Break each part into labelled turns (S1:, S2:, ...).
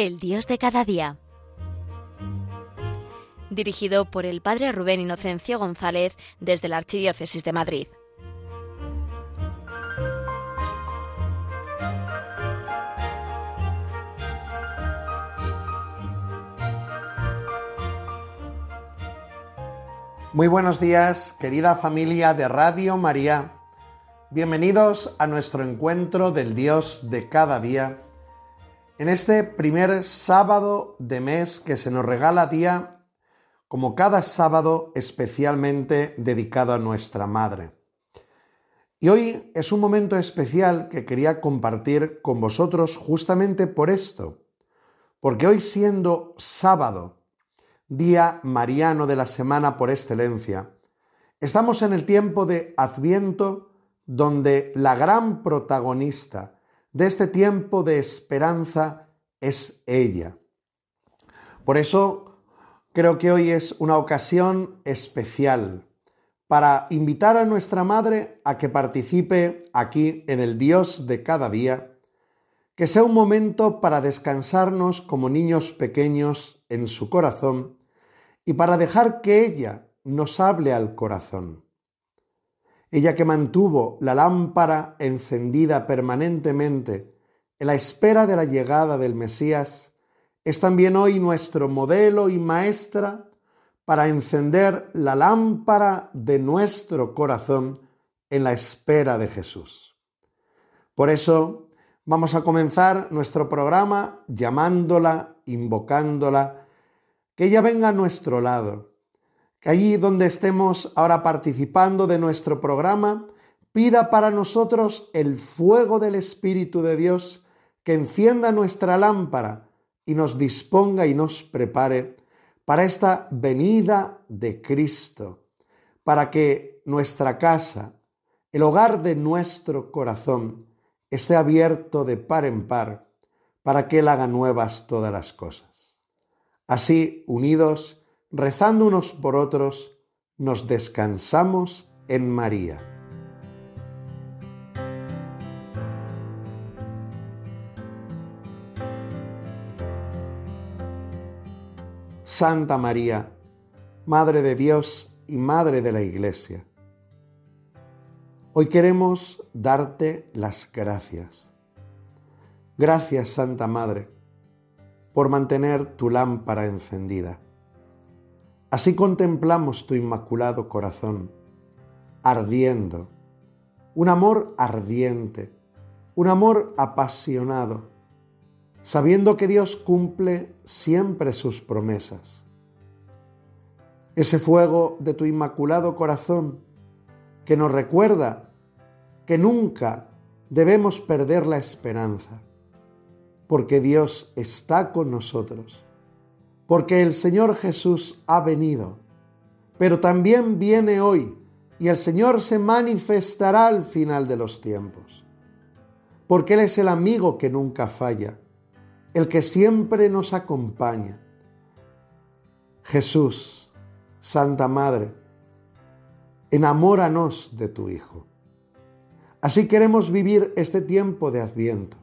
S1: El Dios de cada día. Dirigido por el Padre Rubén Inocencio González desde la Archidiócesis de Madrid.
S2: Muy buenos días, querida familia de Radio María. Bienvenidos a nuestro encuentro del Dios de cada día. En este primer sábado de mes que se nos regala día, como cada sábado especialmente dedicado a nuestra Madre. Y hoy es un momento especial que quería compartir con vosotros justamente por esto, porque hoy siendo sábado, día mariano de la semana por excelencia, estamos en el tiempo de Adviento donde la gran protagonista de este tiempo de esperanza es ella. Por eso creo que hoy es una ocasión especial para invitar a nuestra Madre a que participe aquí en el Dios de cada día, que sea un momento para descansarnos como niños pequeños en su corazón y para dejar que ella nos hable al corazón ella que mantuvo la lámpara encendida permanentemente en la espera de la llegada del Mesías, es también hoy nuestro modelo y maestra para encender la lámpara de nuestro corazón en la espera de Jesús. Por eso vamos a comenzar nuestro programa llamándola, invocándola, que ella venga a nuestro lado que allí donde estemos ahora participando de nuestro programa, pida para nosotros el fuego del Espíritu de Dios que encienda nuestra lámpara y nos disponga y nos prepare para esta venida de Cristo, para que nuestra casa, el hogar de nuestro corazón, esté abierto de par en par, para que Él haga nuevas todas las cosas. Así, unidos, rezando unos por otros, nos descansamos en María. Santa María, Madre de Dios y Madre de la Iglesia, hoy queremos darte las gracias. Gracias, Santa Madre, por mantener tu lámpara encendida Así contemplamos tu inmaculado corazón, ardiendo, un amor ardiente, un amor apasionado, sabiendo que Dios cumple siempre sus promesas. Ese fuego de tu inmaculado corazón que nos recuerda que nunca debemos perder la esperanza, porque Dios está con nosotros porque el Señor Jesús ha venido, pero también viene hoy y el Señor se manifestará al final de los tiempos, porque Él es el amigo que nunca falla, el que siempre nos acompaña. Jesús, Santa Madre, enamóranos de tu Hijo. Así queremos vivir este tiempo de adviento,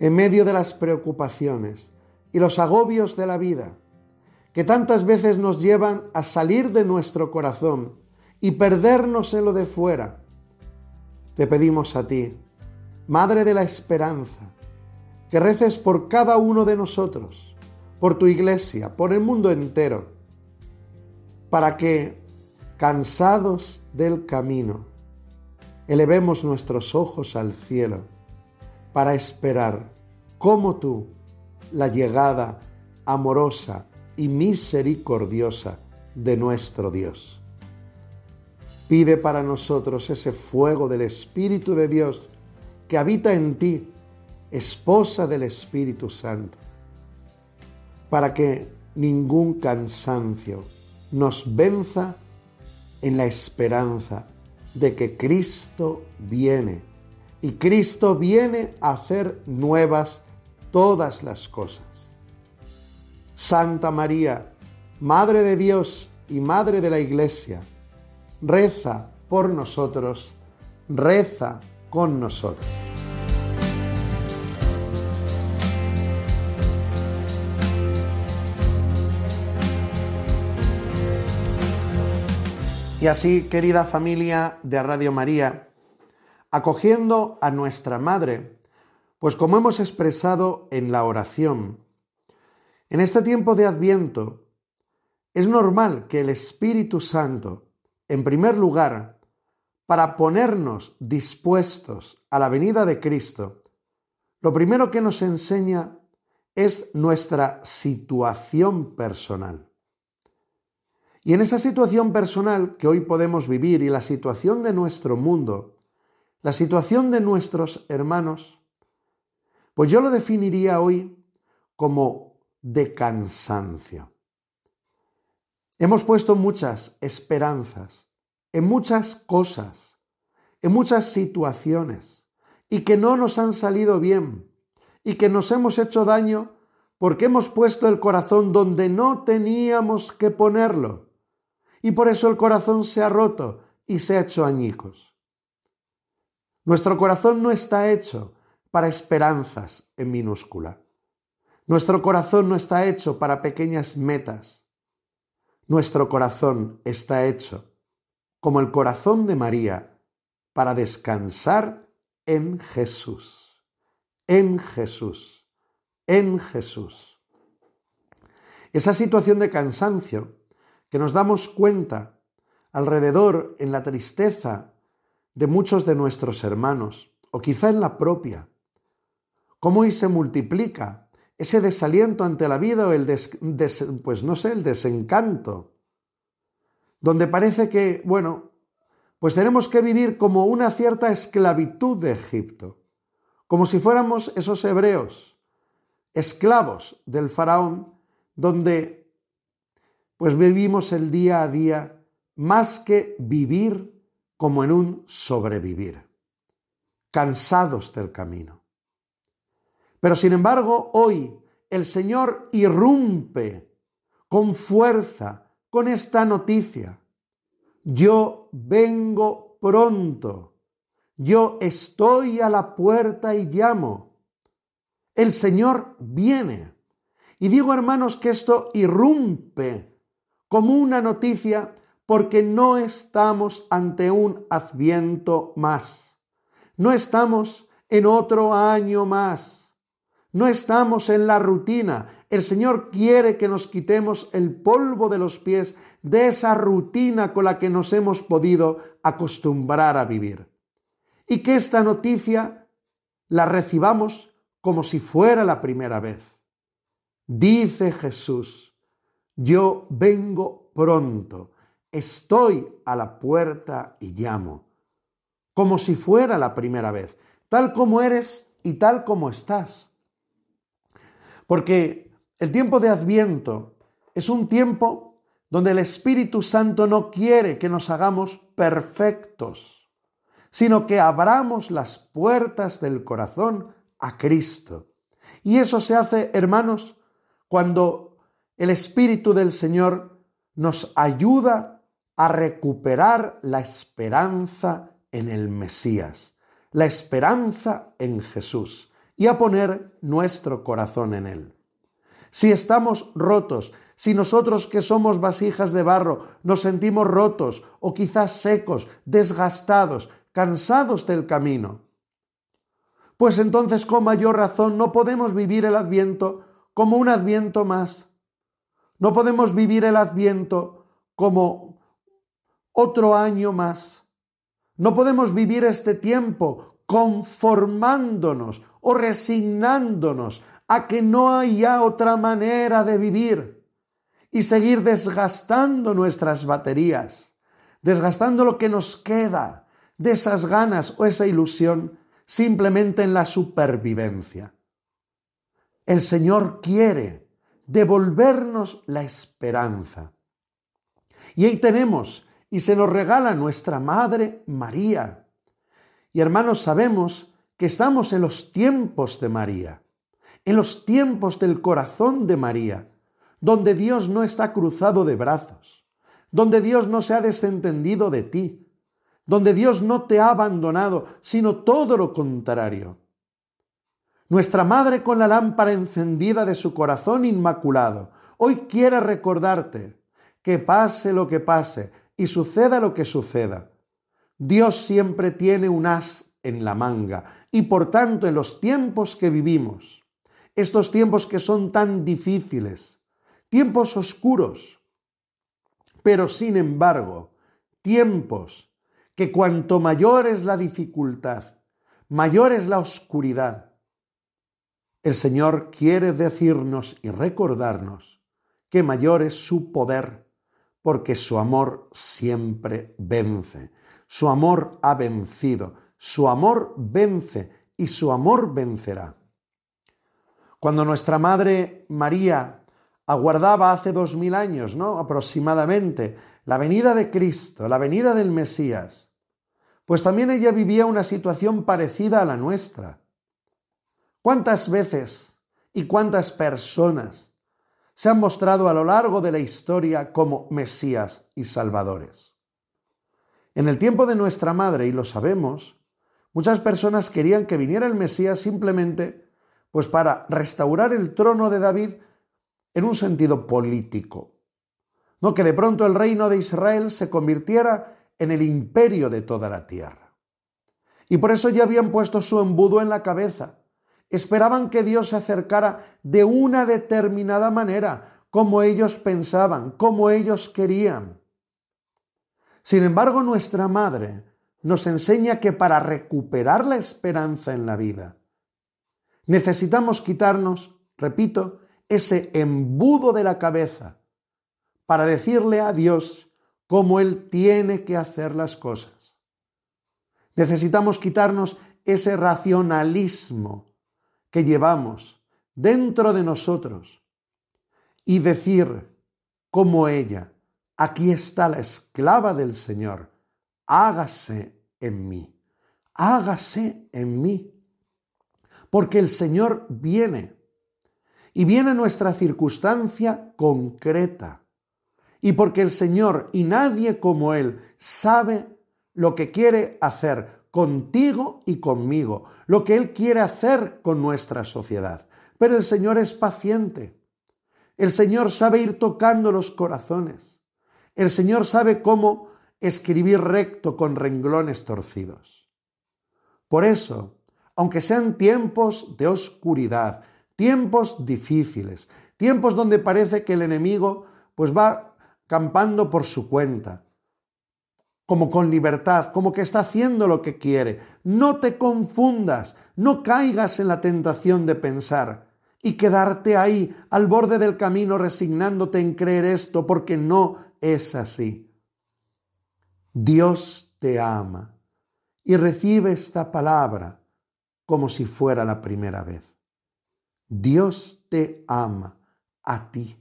S2: en medio de las preocupaciones, y los agobios de la vida, que tantas veces nos llevan a salir de nuestro corazón y perdernos en lo de fuera. Te pedimos a ti, Madre de la Esperanza, que reces por cada uno de nosotros, por tu iglesia, por el mundo entero, para que, cansados del camino, elevemos nuestros ojos al cielo para esperar como tú la llegada amorosa y misericordiosa de nuestro Dios. Pide para nosotros ese fuego del Espíritu de Dios que habita en ti, esposa del Espíritu Santo, para que ningún cansancio nos venza en la esperanza de que Cristo viene y Cristo viene a hacer nuevas todas las cosas. Santa María, Madre de Dios y Madre de la Iglesia, reza por nosotros, reza con nosotros. Y así, querida familia de Radio María, acogiendo a nuestra Madre, pues como hemos expresado en la oración, en este tiempo de Adviento, es normal que el Espíritu Santo, en primer lugar, para ponernos dispuestos a la venida de Cristo, lo primero que nos enseña es nuestra situación personal. Y en esa situación personal que hoy podemos vivir y la situación de nuestro mundo, la situación de nuestros hermanos, pues yo lo definiría hoy como de cansancio. Hemos puesto muchas esperanzas en muchas cosas, en muchas situaciones, y que no nos han salido bien, y que nos hemos hecho daño porque hemos puesto el corazón donde no teníamos que ponerlo y por eso el corazón se ha roto y se ha hecho añicos. Nuestro corazón no está hecho para esperanzas en minúscula. Nuestro corazón no está hecho para pequeñas metas. Nuestro corazón está hecho, como el corazón de María, para descansar en Jesús, en Jesús, en Jesús. Esa situación de cansancio que nos damos cuenta alrededor en la tristeza de muchos de nuestros hermanos, o quizá en la propia, cómo hoy se multiplica ese desaliento ante la vida o el pues no sé, el desencanto, donde parece que, bueno, pues tenemos que vivir como una cierta esclavitud de Egipto, como si fuéramos esos hebreos, esclavos del faraón, donde pues vivimos el día a día más que vivir como en un sobrevivir, cansados del camino. Pero sin embargo, hoy el Señor irrumpe con fuerza con esta noticia. Yo vengo pronto. Yo estoy a la puerta y llamo. El Señor viene. Y digo, hermanos, que esto irrumpe como una noticia porque no estamos ante un adviento más. No estamos en otro año más. No estamos en la rutina. El Señor quiere que nos quitemos el polvo de los pies de esa rutina con la que nos hemos podido acostumbrar a vivir. Y que esta noticia la recibamos como si fuera la primera vez. Dice Jesús, yo vengo pronto, estoy a la puerta y llamo, como si fuera la primera vez, tal como eres y tal como estás. Porque el tiempo de Adviento es un tiempo donde el Espíritu Santo no quiere que nos hagamos perfectos, sino que abramos las puertas del corazón a Cristo. Y eso se hace, hermanos, cuando el Espíritu del Señor nos ayuda a recuperar la esperanza en el Mesías, la esperanza en Jesús y a poner nuestro corazón en Él. Si estamos rotos, si nosotros que somos vasijas de barro nos sentimos rotos o quizás secos, desgastados, cansados del camino, pues entonces con mayor razón no podemos vivir el adviento como un adviento más, no podemos vivir el adviento como otro año más. No podemos vivir este tiempo conformándonos o resignándonos a que no haya otra manera de vivir y seguir desgastando nuestras baterías, desgastando lo que nos queda de esas ganas o esa ilusión simplemente en la supervivencia. El Señor quiere devolvernos la esperanza. Y ahí tenemos, y se nos regala nuestra Madre María. Y hermanos, sabemos que estamos en los tiempos de María, en los tiempos del corazón de María, donde Dios no está cruzado de brazos, donde Dios no se ha desentendido de ti, donde Dios no te ha abandonado, sino todo lo contrario. Nuestra Madre con la lámpara encendida de su corazón inmaculado, hoy quiere recordarte que pase lo que pase, y suceda lo que suceda, Dios siempre tiene un as en la manga y por tanto en los tiempos que vivimos, estos tiempos que son tan difíciles, tiempos oscuros, pero sin embargo, tiempos que cuanto mayor es la dificultad, mayor es la oscuridad, el Señor quiere decirnos y recordarnos que mayor es su poder, porque su amor siempre vence. Su amor ha vencido, su amor vence y su amor vencerá. Cuando nuestra Madre María aguardaba hace dos mil años, ¿no? aproximadamente, la venida de Cristo, la venida del Mesías, pues también ella vivía una situación parecida a la nuestra. ¿Cuántas veces y cuántas personas se han mostrado a lo largo de la historia como Mesías y Salvadores? En el tiempo de nuestra madre, y lo sabemos, muchas personas querían que viniera el Mesías simplemente pues para restaurar el trono de David en un sentido político. No que de pronto el reino de Israel se convirtiera en el imperio de toda la tierra. Y por eso ya habían puesto su embudo en la cabeza. Esperaban que Dios se acercara de una determinada manera, como ellos pensaban, como ellos querían. Sin embargo, nuestra Madre nos enseña que para recuperar la esperanza en la vida, necesitamos quitarnos, repito, ese embudo de la cabeza para decirle a Dios cómo Él tiene que hacer las cosas. Necesitamos quitarnos ese racionalismo que llevamos dentro de nosotros y decir como ella, aquí está la esclava del Señor, hágase en mí, hágase en mí, porque el Señor viene y viene nuestra circunstancia concreta y porque el Señor y nadie como Él sabe lo que quiere hacer contigo y conmigo, lo que Él quiere hacer con nuestra sociedad. Pero el Señor es paciente. El Señor sabe ir tocando los corazones. El Señor sabe cómo escribir recto con renglones torcidos. Por eso, aunque sean tiempos de oscuridad, tiempos difíciles, tiempos donde parece que el enemigo pues va campando por su cuenta, como con libertad, como que está haciendo lo que quiere. No te confundas, no caigas en la tentación de pensar y quedarte ahí al borde del camino resignándote en creer esto, porque no es así. Dios te ama y recibe esta palabra como si fuera la primera vez. Dios te ama a ti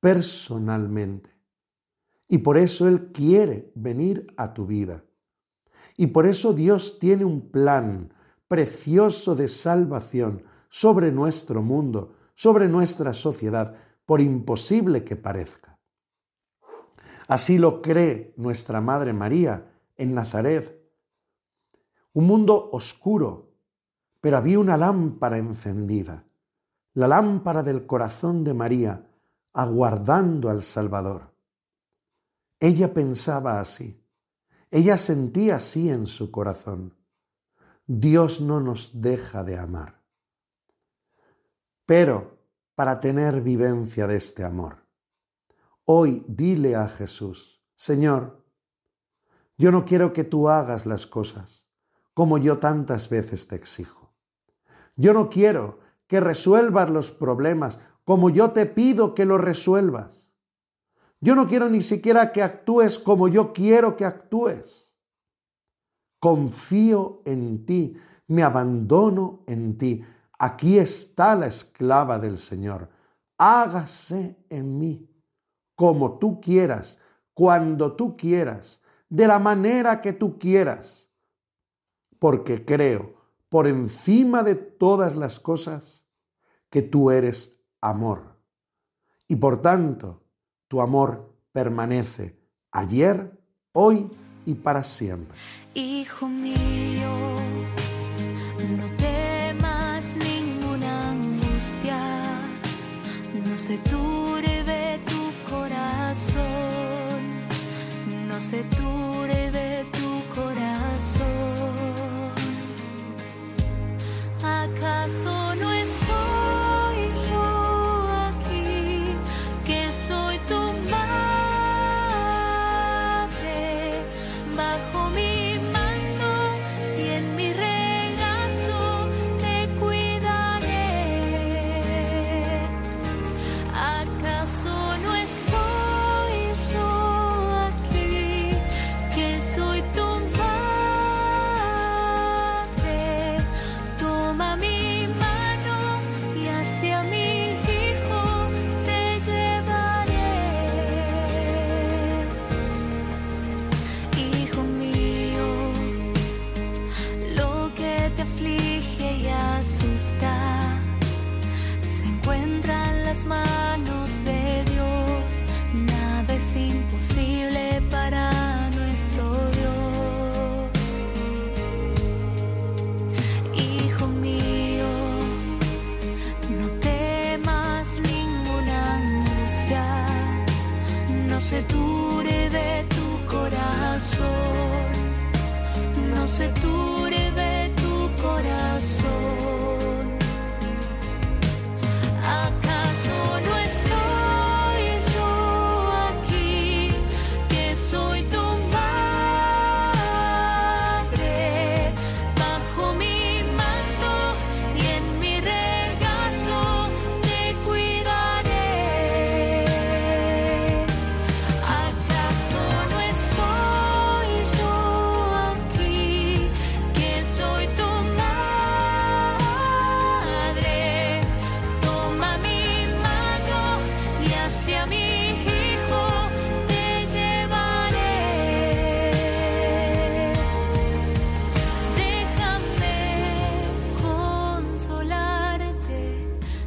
S2: personalmente. Y por eso Él quiere venir a tu vida. Y por eso Dios tiene un plan precioso de salvación sobre nuestro mundo, sobre nuestra sociedad, por imposible que parezca. Así lo cree nuestra Madre María en Nazaret. Un mundo oscuro, pero había una lámpara encendida, la lámpara del corazón de María, aguardando al Salvador. Ella pensaba así. Ella sentía así en su corazón. Dios no nos deja de amar. Pero para tener vivencia de este amor, hoy dile a Jesús, Señor, yo no quiero que tú hagas las cosas como yo tantas veces te exijo. Yo no quiero que resuelvas los problemas como yo te pido que los resuelvas. Yo no quiero ni siquiera que actúes como yo quiero que actúes. Confío en ti, me abandono en ti. Aquí está la esclava del Señor. Hágase en mí como tú quieras, cuando tú quieras, de la manera que tú quieras, porque creo por encima de todas las cosas que tú eres amor. Y por tanto, tu amor permanece ayer, hoy y para siempre.
S3: Hijo mío, no temas ninguna angustia, no se turbe no se turbe tu corazón. ¿Acaso no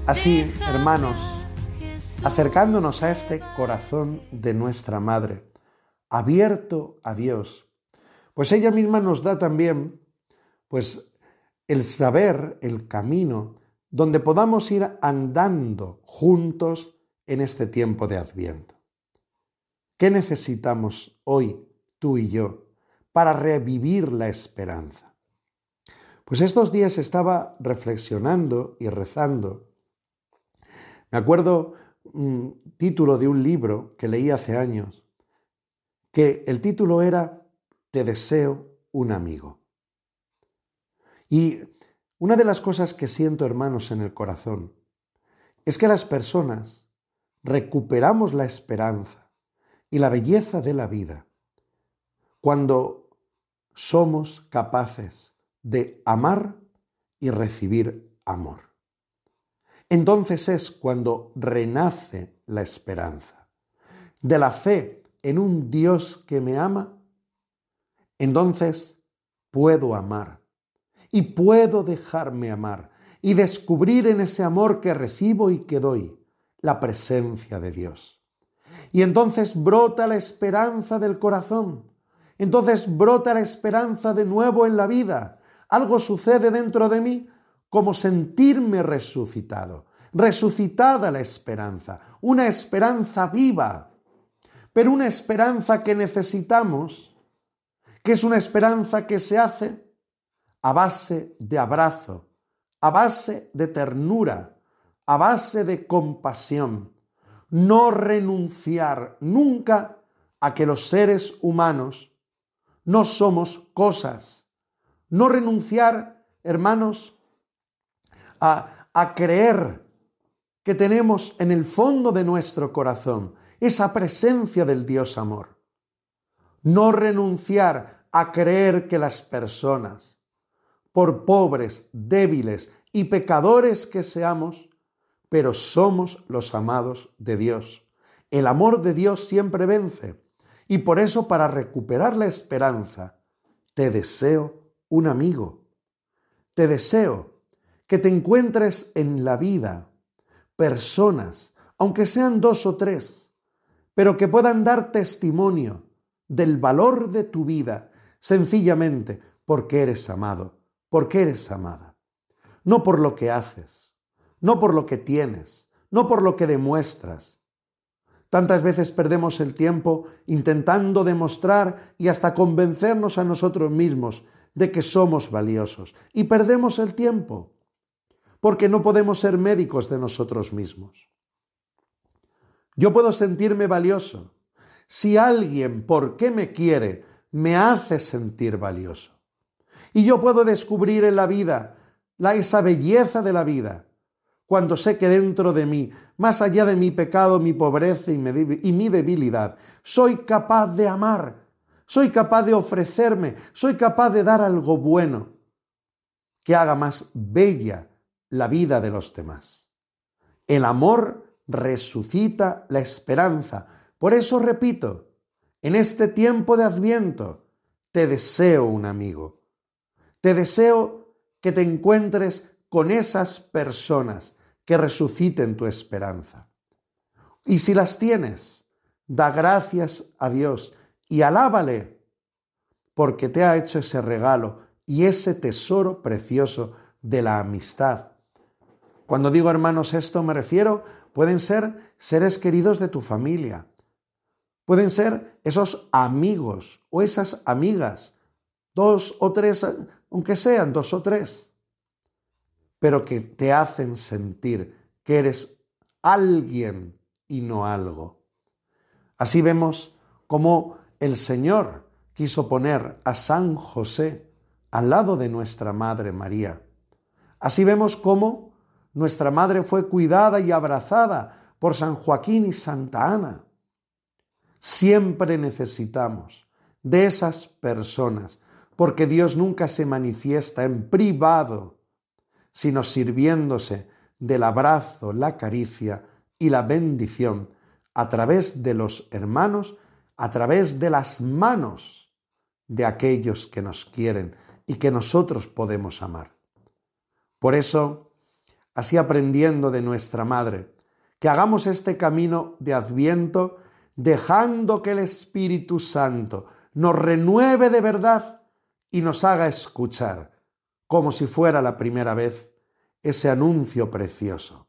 S2: Así, hermanos, acercándonos a este corazón de nuestra Madre, abierto a Dios, pues ella misma nos da también, pues, el saber, el camino, donde podamos ir andando juntos en este tiempo de Adviento. ¿Qué necesitamos hoy, tú y yo, para revivir la esperanza? Pues estos días estaba reflexionando y rezando. Me acuerdo un título de un libro que leí hace años, que el título era Te deseo un amigo. Y una de las cosas que siento, hermanos, en el corazón, es que las personas recuperamos la esperanza y la belleza de la vida cuando somos capaces de amar y recibir amor. Entonces es cuando renace la esperanza. De la fe en un Dios que me ama, entonces puedo amar y puedo dejarme amar y descubrir en ese amor que recibo y que doy la presencia de Dios. Y entonces brota la esperanza del corazón. Entonces brota la esperanza de nuevo en la vida. Algo sucede dentro de mí como sentirme resucitado. Resucitada la esperanza. Una esperanza viva. Pero una esperanza que necesitamos, que es una esperanza que se hace a base de abrazo, a base de ternura, a base de compasión. No renunciar nunca a que los seres humanos no somos cosas. No renunciar, hermanos, a, creer que tenemos en el fondo de nuestro corazón esa presencia del Dios amor. No renunciar a creer que las personas, por pobres, débiles y pecadores que seamos, pero somos los amados de Dios. El amor de Dios siempre vence. Y por eso, para recuperar la esperanza, te deseo un amigo. Te deseo que te encuentres en la vida personas, aunque sean dos o tres, pero que puedan dar testimonio del valor de tu vida, sencillamente porque eres amado, porque eres amada. No por lo que haces, no por lo que tienes, no por lo que demuestras. Tantas veces perdemos el tiempo intentando demostrar y hasta convencernos a nosotros mismos de que somos valiosos. Y perdemos el tiempo porque no podemos ser médicos de nosotros mismos. Yo puedo sentirme valioso si alguien, porque me quiere, me hace sentir valioso. Y yo puedo descubrir en la vida la, esa belleza de la vida cuando sé que dentro de mí, más allá de mi pecado, mi pobreza y mi, y mi debilidad, soy capaz de amar, soy capaz de ofrecerme, soy capaz de dar algo bueno que haga más bella la vida de los demás. El amor resucita la esperanza. Por eso repito, en este tiempo de adviento, te deseo un amigo. Te deseo que te encuentres con esas personas que resuciten tu esperanza. Y si las tienes, da gracias a Dios y alábale porque te ha hecho ese regalo y ese tesoro precioso de la amistad. Cuando digo hermanos esto me refiero, pueden ser seres queridos de tu familia, pueden ser esos amigos o esas amigas, dos o tres, aunque sean dos o tres, pero que te hacen sentir que eres alguien y no algo. Así vemos cómo el Señor quiso poner a San José al lado de nuestra Madre María. Así vemos cómo nuestra Madre fue cuidada y abrazada por San Joaquín y Santa Ana. Siempre necesitamos de esas personas, porque Dios nunca se manifiesta en privado, sino sirviéndose del abrazo, la caricia y la bendición a través de los hermanos a través de las manos de aquellos que nos quieren y que nosotros podemos amar. Por eso, así aprendiendo de nuestra Madre, que hagamos este camino de adviento dejando que el Espíritu Santo nos renueve de verdad y nos haga escuchar, como si fuera la primera vez, ese anuncio precioso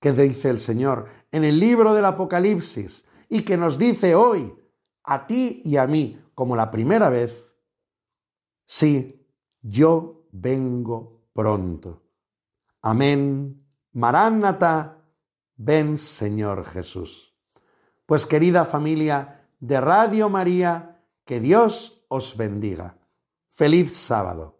S2: que dice el Señor en el libro del Apocalipsis y que nos dice hoy a ti y a mí como la primera vez, sí, yo vengo pronto. Amén. Maránata, ven Señor Jesús. Pues querida familia de Radio María, que Dios os bendiga. Feliz sábado.